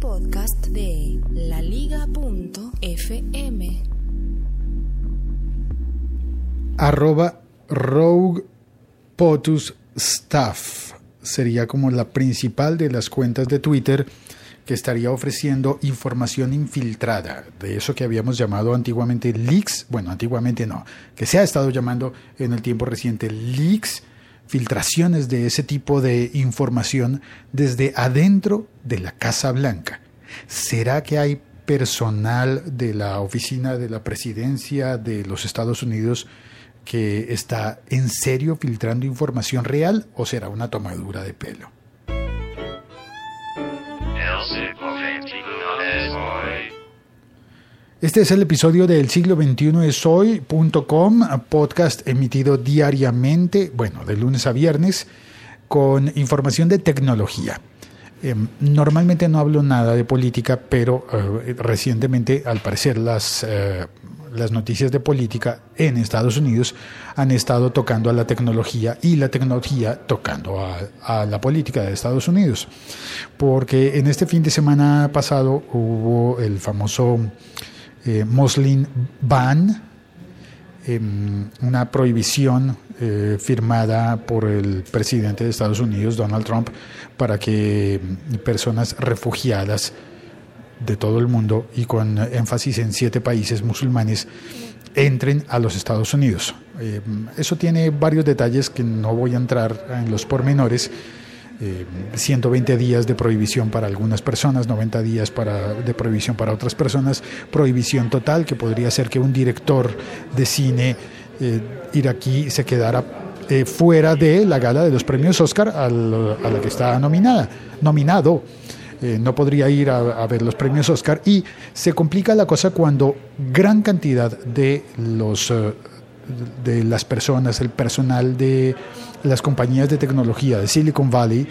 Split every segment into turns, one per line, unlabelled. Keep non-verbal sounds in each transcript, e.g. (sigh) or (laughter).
podcast de laliga.fm.
Arroba Rogue Potus sería como la principal de las cuentas de Twitter que estaría ofreciendo información infiltrada, de eso que habíamos llamado antiguamente leaks, bueno, antiguamente no, que se ha estado llamando en el tiempo reciente leaks, filtraciones de ese tipo de información desde adentro de la Casa Blanca. ¿Será que hay personal de la oficina de la presidencia de los Estados Unidos que está en serio filtrando información real o será una tomadura de pelo? Este es el episodio del siglo XXI es hoy.com, podcast emitido diariamente, bueno, de lunes a viernes, con información de tecnología. Em, normalmente no hablo nada de política, pero eh, recientemente, al parecer, las, eh, las noticias de política en Estados Unidos han estado tocando a la tecnología y la tecnología tocando a, a la política de Estados Unidos. Porque en este fin de semana pasado hubo el famoso eh, Moslin Ban, em, una prohibición eh, firmada por el presidente de Estados Unidos, Donald Trump, para que em, personas refugiadas de todo el mundo y con énfasis en siete países musulmanes entren a los Estados Unidos. Em, eso tiene varios detalles que no voy a entrar en los pormenores 120 eh, días de prohibición para algunas personas, 90 días para, de prohibición para otras personas, prohibición total, que podría ser que un director de cine eh, iraquí se quedara eh, fuera de la gala de los premios Oscar a la que está nominada, nominado. no podría ir a, ver los premios Oscar y se complica la cosa cuando gran cantidad de los de las personas, el personal de las compañías de tecnología de Silicon Valley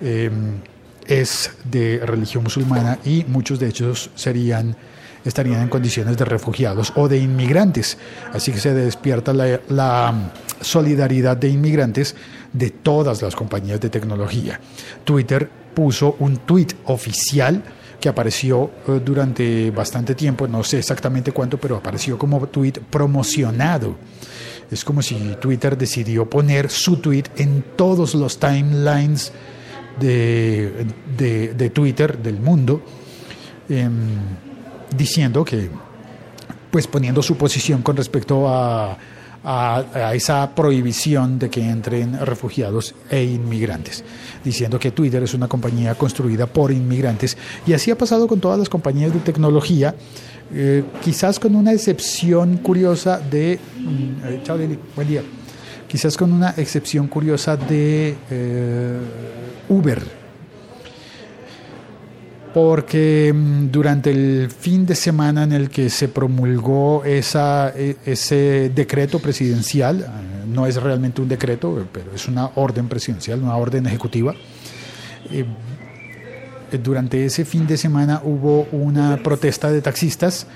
em, es de religión musulmana y muchos de ellos serían estarían en condiciones de refugiados o de inmigrantes. Así que se despierta la, la, solidaridad de inmigrantes de todas las compañías de tecnología. Twitter puso un tweet oficial que apareció eh, durante bastante tiempo, no sé exactamente cuánto, pero apareció como tweet promocionado. Es como si Twitter decidió poner su tweet en todos los timelines de, de, Twitter del mundo, em, diciendo que, pues poniendo su posición con respecto a a, esa prohibición de que entren refugiados e inmigrantes, diciendo que Twitter es una compañía construida por inmigrantes y así ha pasado con todas las compañías de tecnología, eh, quizás con una excepción curiosa de... Mm, eh, chao buen día. Quizás con una excepción curiosa de eh, Uber porque mm, durante el fin de semana en el que se promulgó esa, e, ese decreto presidencial, eh, no es realmente un decreto, pero es una orden presidencial, una orden ejecutiva, eh, durante ese fin de semana hubo una protesta de taxistas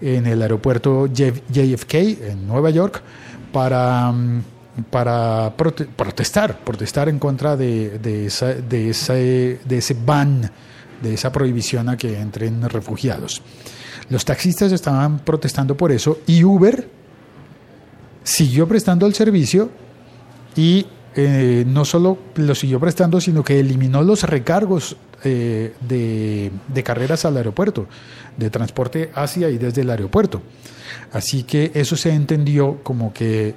en el aeropuerto JFK en Nueva York para mm, para protestar, protestar en contra de, de, esa, de, ese, de ese ban de esa prohibición a que entren refugiados. Los taxistas estaban protestando por eso y Uber siguió prestando el servicio y eh, no solo lo siguió prestando, sino que eliminó los recargos eh, de, de, carreras al aeropuerto, de transporte hacia y desde el aeropuerto. Así que eso se entendió como que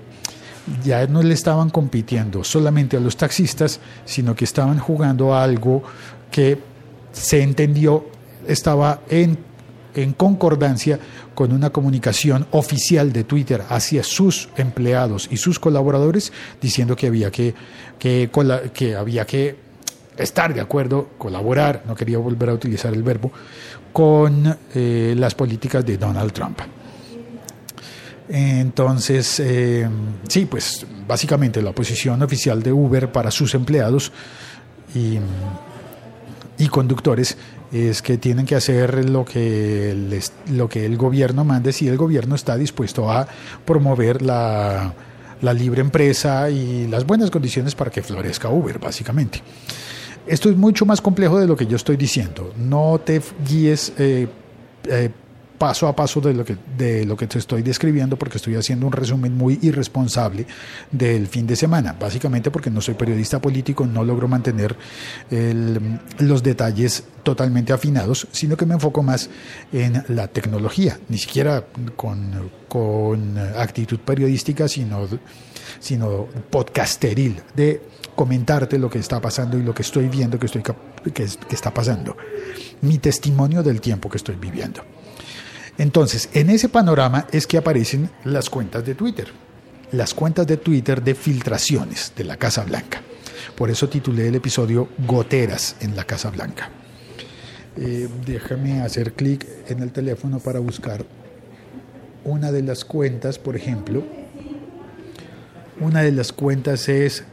ya no le estaban compitiendo solamente a los taxistas, sino que estaban jugando a algo que se entendió estaba en, en concordancia con una comunicación oficial de Twitter hacia sus empleados y sus colaboradores diciendo que había que, que, que había que estar de acuerdo, colaborar, no quería volver a utilizar el verbo, con eh, las políticas de Donald Trump. Entonces, eh, sí, pues básicamente la posición oficial de Uber para sus empleados y y conductores es que tienen que hacer lo que, lo que el gobierno mande si el gobierno está dispuesto a promover la, la libre empresa y las buenas condiciones para que florezca Uber, básicamente. esto es mucho más complejo de lo que yo estoy diciendo. No te guíes eh, eh, paso a paso de lo, que, de lo que te estoy describiendo porque estoy haciendo un resumen muy irresponsable del fin de semana. Básicamente porque no soy periodista político, no logro mantener los detalles totalmente afinados, sino que me enfoco más en la tecnología, ni siquiera con, con actitud periodística, sino, sino podcasteril, de comentarte lo que está pasando y lo que estoy viendo que, estoy, que, que está pasando. Mi testimonio del tiempo que estoy viviendo. Entonces, en ese panorama es que aparecen las cuentas de Twitter, las cuentas de Twitter de filtraciones de la Casa Blanca. Por eso titulé el episodio Goteras en la Casa Blanca. Eh, déjame hacer clic en el teléfono para buscar una de las cuentas, por ejemplo. Una de las cuentas es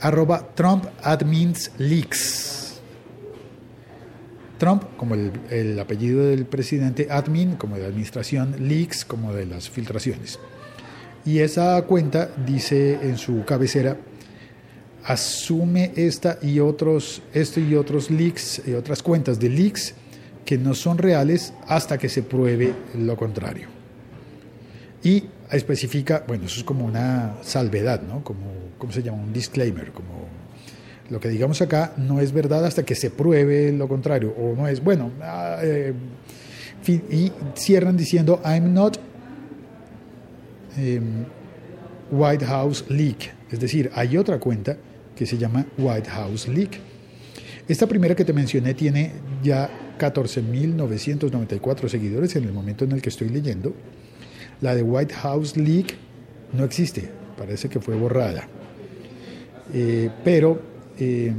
arroba Trump Admins. Trump, como el, apellido del presidente, admin, como de administración, leaks, como de las filtraciones. Y esa cuenta dice en su cabecera, asume esta y otros, esto y otros leaks y otras cuentas de leaks que no son reales hasta que se pruebe lo contrario. Y especifica, bueno, eso es como una salvedad, ¿no? Como, ¿cómo se llama? Un disclaimer, como lo que digamos acá no es verdad hasta que se pruebe lo contrario, o no es, bueno, ah, eh, y cierran diciendo, I'm not em, White House Leak, es decir, hay otra cuenta que se llama White House Leak. Esta primera que te mencioné tiene ya 14.994 seguidores en el momento en el que estoy leyendo. La de White House Leak no existe, parece que fue borrada. Eh, pero em,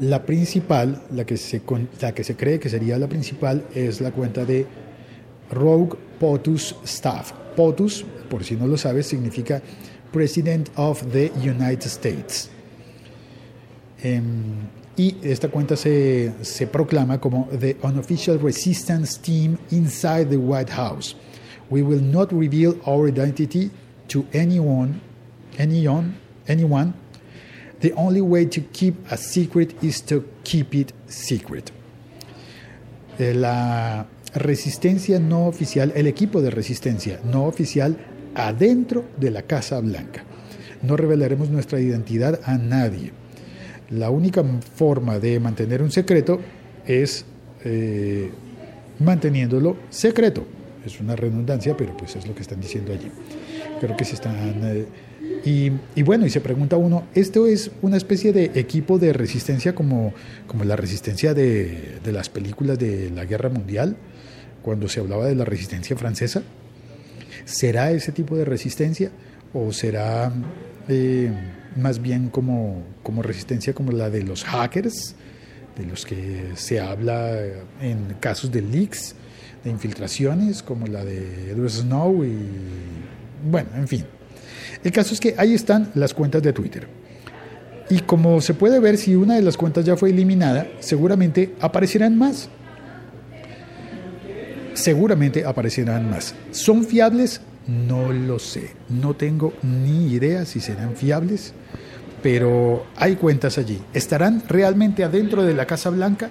la principal, la que, se, la que se cree que sería la principal, es la cuenta de Rogue POTUS Staff. POTUS, por si no lo sabes, significa President of the United States. Em, y esta cuenta se, se, proclama como The Unofficial Resistance Team Inside the White House. We will not reveal our identity to anyone, anyone, anyone. The only way to keep a secret is to keep it secret. Eh, la resistencia no oficial, el equipo de resistencia no oficial adentro de la Casa Blanca. No revelaremos nuestra identidad a nadie la única forma de mantener un secreto es eh, manteniéndolo secreto. Es una redundancia, pero pues es lo que están diciendo allí. Creo que se están... Eh, y, bueno, y se pregunta uno, ¿esto es una especie de equipo de resistencia como, como la resistencia de, de las películas de la Guerra Mundial, cuando se hablaba de la resistencia francesa? ¿Será ese tipo de resistencia o será... Eh, más bien como, como resistencia como la de los hackers, de los que se habla en casos de leaks, de infiltraciones, como la de Edward Snow y bueno, en fin. El caso es que ahí están las cuentas de Twitter. Y como se puede ver, si una de las cuentas ya fue eliminada, seguramente aparecerán más. Seguramente aparecerán más. ¿Son fiables? No lo sé. No tengo ni idea si serán fiables pero hay cuentas allí. ¿Estarán realmente adentro de la Casa Blanca?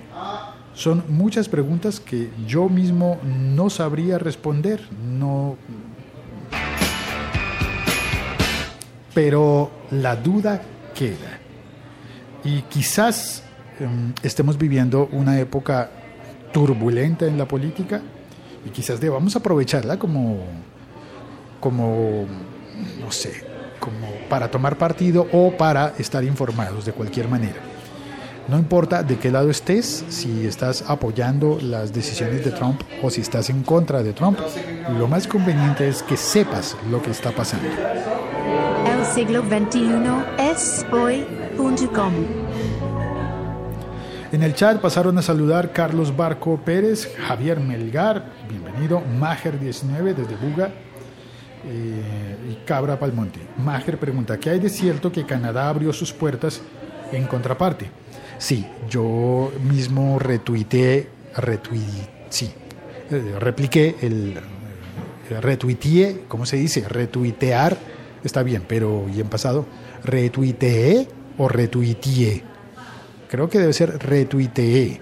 Son muchas preguntas que yo mismo no sabría responder. No. Pero la duda queda. Y quizás em, estemos viviendo una época turbulenta en la política y quizás debamos aprovecharla como, como, no sé, como para tomar partido o para estar informados de cualquier manera. No importa de qué lado estés, si estás apoyando las decisiones de Trump o si estás en contra de Trump, lo más conveniente es que sepas lo que está pasando.
El siglo XXI es hoy.com.
En el chat pasaron a saludar Carlos Barco Pérez, Javier Melgar, bienvenido, Mager19 desde Buga, eh, y Cabra Palmonte. Mager pregunta, ¿qué hay de cierto que Canadá abrió sus puertas en contraparte? Sí, yo mismo retuiteé, sí, eh, repliqué el, eh, retuiteé, ¿cómo se dice? Retuitear, está bien, pero y en pasado, retuiteé o retuiteé. Creo que debe ser retuiteé.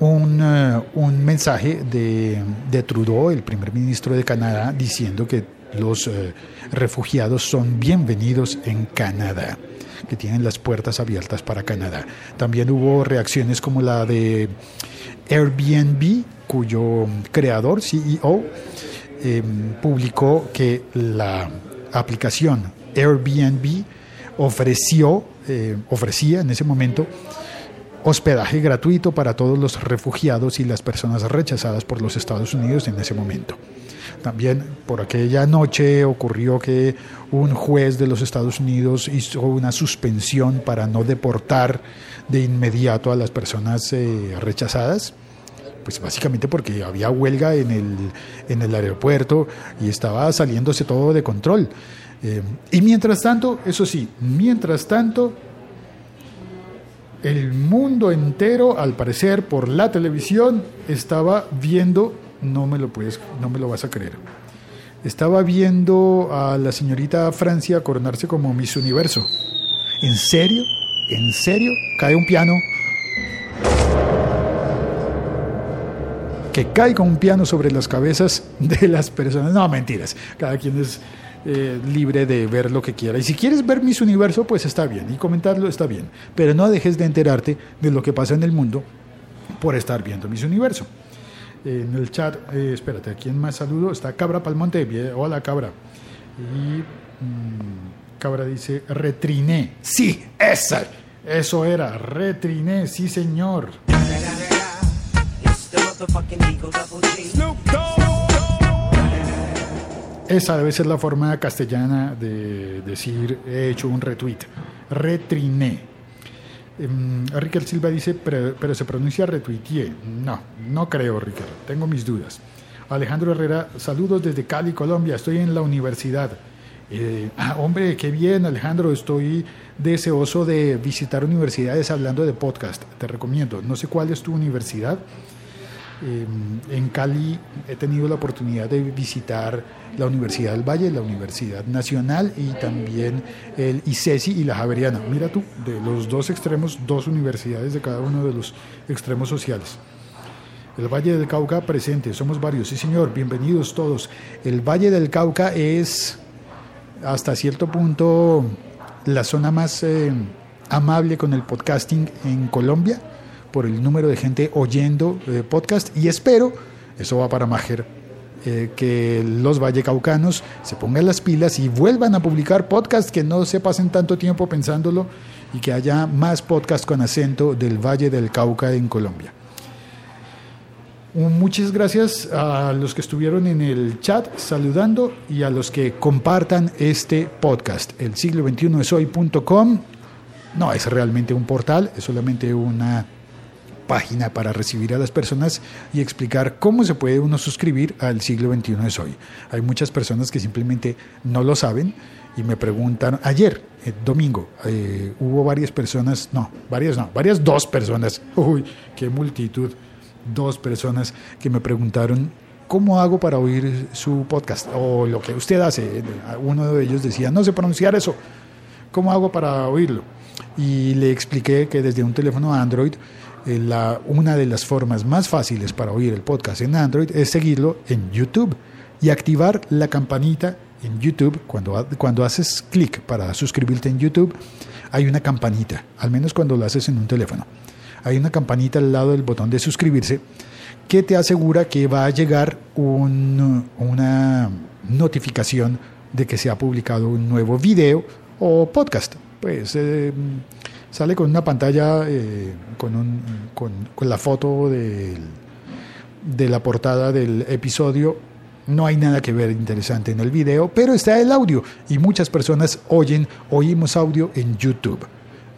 Un, eh, un mensaje de, de, Trudeau, el primer ministro de Canadá, diciendo que los eh, refugiados son bienvenidos en Canadá, que tienen las puertas abiertas para Canadá. También hubo reacciones como la de Airbnb, cuyo creador, CEO, em, publicó que la aplicación Airbnb ofreció, eh, ofrecía en ese momento hospedaje gratuito para todos los refugiados y las personas rechazadas por los Estados Unidos en ese momento. También por aquella noche ocurrió que un juez de los Estados Unidos hizo una suspensión para no deportar de inmediato a las personas eh, rechazadas pues básicamente porque había huelga en el, en el aeropuerto y estaba saliéndose todo de control. Eh, y mientras tanto, eso sí, mientras tanto, el mundo entero, al parecer, por la televisión, estaba viendo, no me lo puedes, no me lo vas a creer. Estaba viendo a la señorita Francia coronarse como Miss Universo. ¿En serio? ¿En serio? Cae un piano que con un piano sobre las cabezas de las personas. No, mentiras. Cada quien es eh, libre de ver lo que quiera. Y si quieres ver Miss Universo, pues está bien. Y comentarlo está bien. Pero no dejes de enterarte de lo que pasa en el mundo por estar viendo Miss Universo. en el chat, eh, espérate, ¿a quién más saludo? Está Cabra Palmonte. Hola, Cabra. Y mm, Cabra dice, retriné. Sí, esa. Eso era, retriné, sí señor. Esa debe ser la forma castellana de decir he hecho un retweet. Retriné. Um, Silva dice, pero, se pronuncia retuiteé. No, no creo, Ricardo. Tengo mis dudas. Alejandro Herrera, saludos desde Cali, Colombia. Estoy en la universidad. Eh, ah, hombre, qué bien, Alejandro. Estoy deseoso de visitar universidades hablando de podcast. Te recomiendo. No sé cuál es tu universidad. Em, en Cali he tenido la oportunidad de visitar la Universidad del Valle, la Universidad Nacional y también el ICESI y la Javeriana. Mira tú, de los dos extremos, dos universidades de cada uno de los extremos sociales. El Valle del Cauca presente, somos varios, sí señor, bienvenidos todos. El Valle del Cauca es hasta cierto punto la zona más eh, amable con el podcasting en Colombia por el número de gente oyendo eh, podcast y espero, eso va para Majer, eh, que los vallecaucanos se pongan las pilas y vuelvan a publicar podcast, que no se pasen tanto tiempo pensándolo y que haya más podcast con acento del Valle del Cauca en Colombia. Muchas gracias a los que estuvieron en el chat saludando y a los que compartan este podcast. El siglo 21 es hoy.com. No es realmente un portal, es solamente una página para recibir a las personas y explicar cómo se puede uno suscribir al siglo XXI de hoy. Hay muchas personas que simplemente no lo saben y me preguntan, ayer, eh, domingo, eh, hubo varias personas, no, varias no, varias dos personas, (laughs) uy, qué multitud, dos personas que me preguntaron, ¿cómo hago para oír su podcast? O lo que usted hace. Uno de ellos decía, no sé pronunciar eso, ¿cómo hago para oírlo? Y le expliqué que desde un teléfono Android, la, una de las formas más fáciles para oír el podcast en Android es seguirlo en YouTube y activar la campanita en YouTube. Cuando, cuando haces clic para suscribirte en YouTube, hay una campanita, al menos cuando lo haces en un teléfono. Hay una campanita al lado del botón de suscribirse que te asegura que va a llegar una notificación de que se ha publicado un nuevo video o podcast. Pues eh, sale con una pantalla eh, con, un, con, la foto de, la portada del episodio. No hay nada que ver interesante en el video, pero está el audio y muchas personas oyen, oímos audio en YouTube,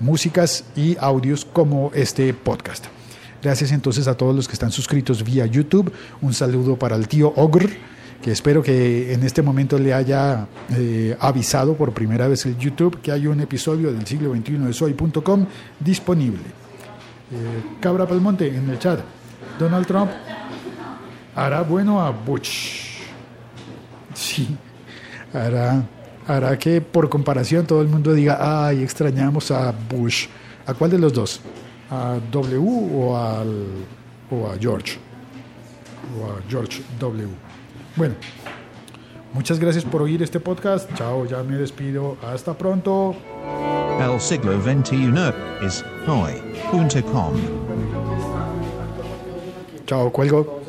músicas y audios como este podcast. Gracias entonces a todos los que están suscritos vía YouTube. Un saludo para el tío Ogr que espero que en este momento le haya eh, avisado por primera vez el YouTube que hay un episodio del siglo XXI de soy.com disponible. Eh, Cabra Palmonte en el chat. Donald Trump hará bueno a Bush. Sí, hará, hará que por comparación todo el mundo diga, ay, extrañamos a Bush. ¿A cuál de los dos? ¿A W o, al, o a George? O a George W. Bueno, muchas gracias por oír este podcast. Chao, ya me despido. Hasta pronto.
El siglo XXI es hoy.com.
Chao, cuelgo.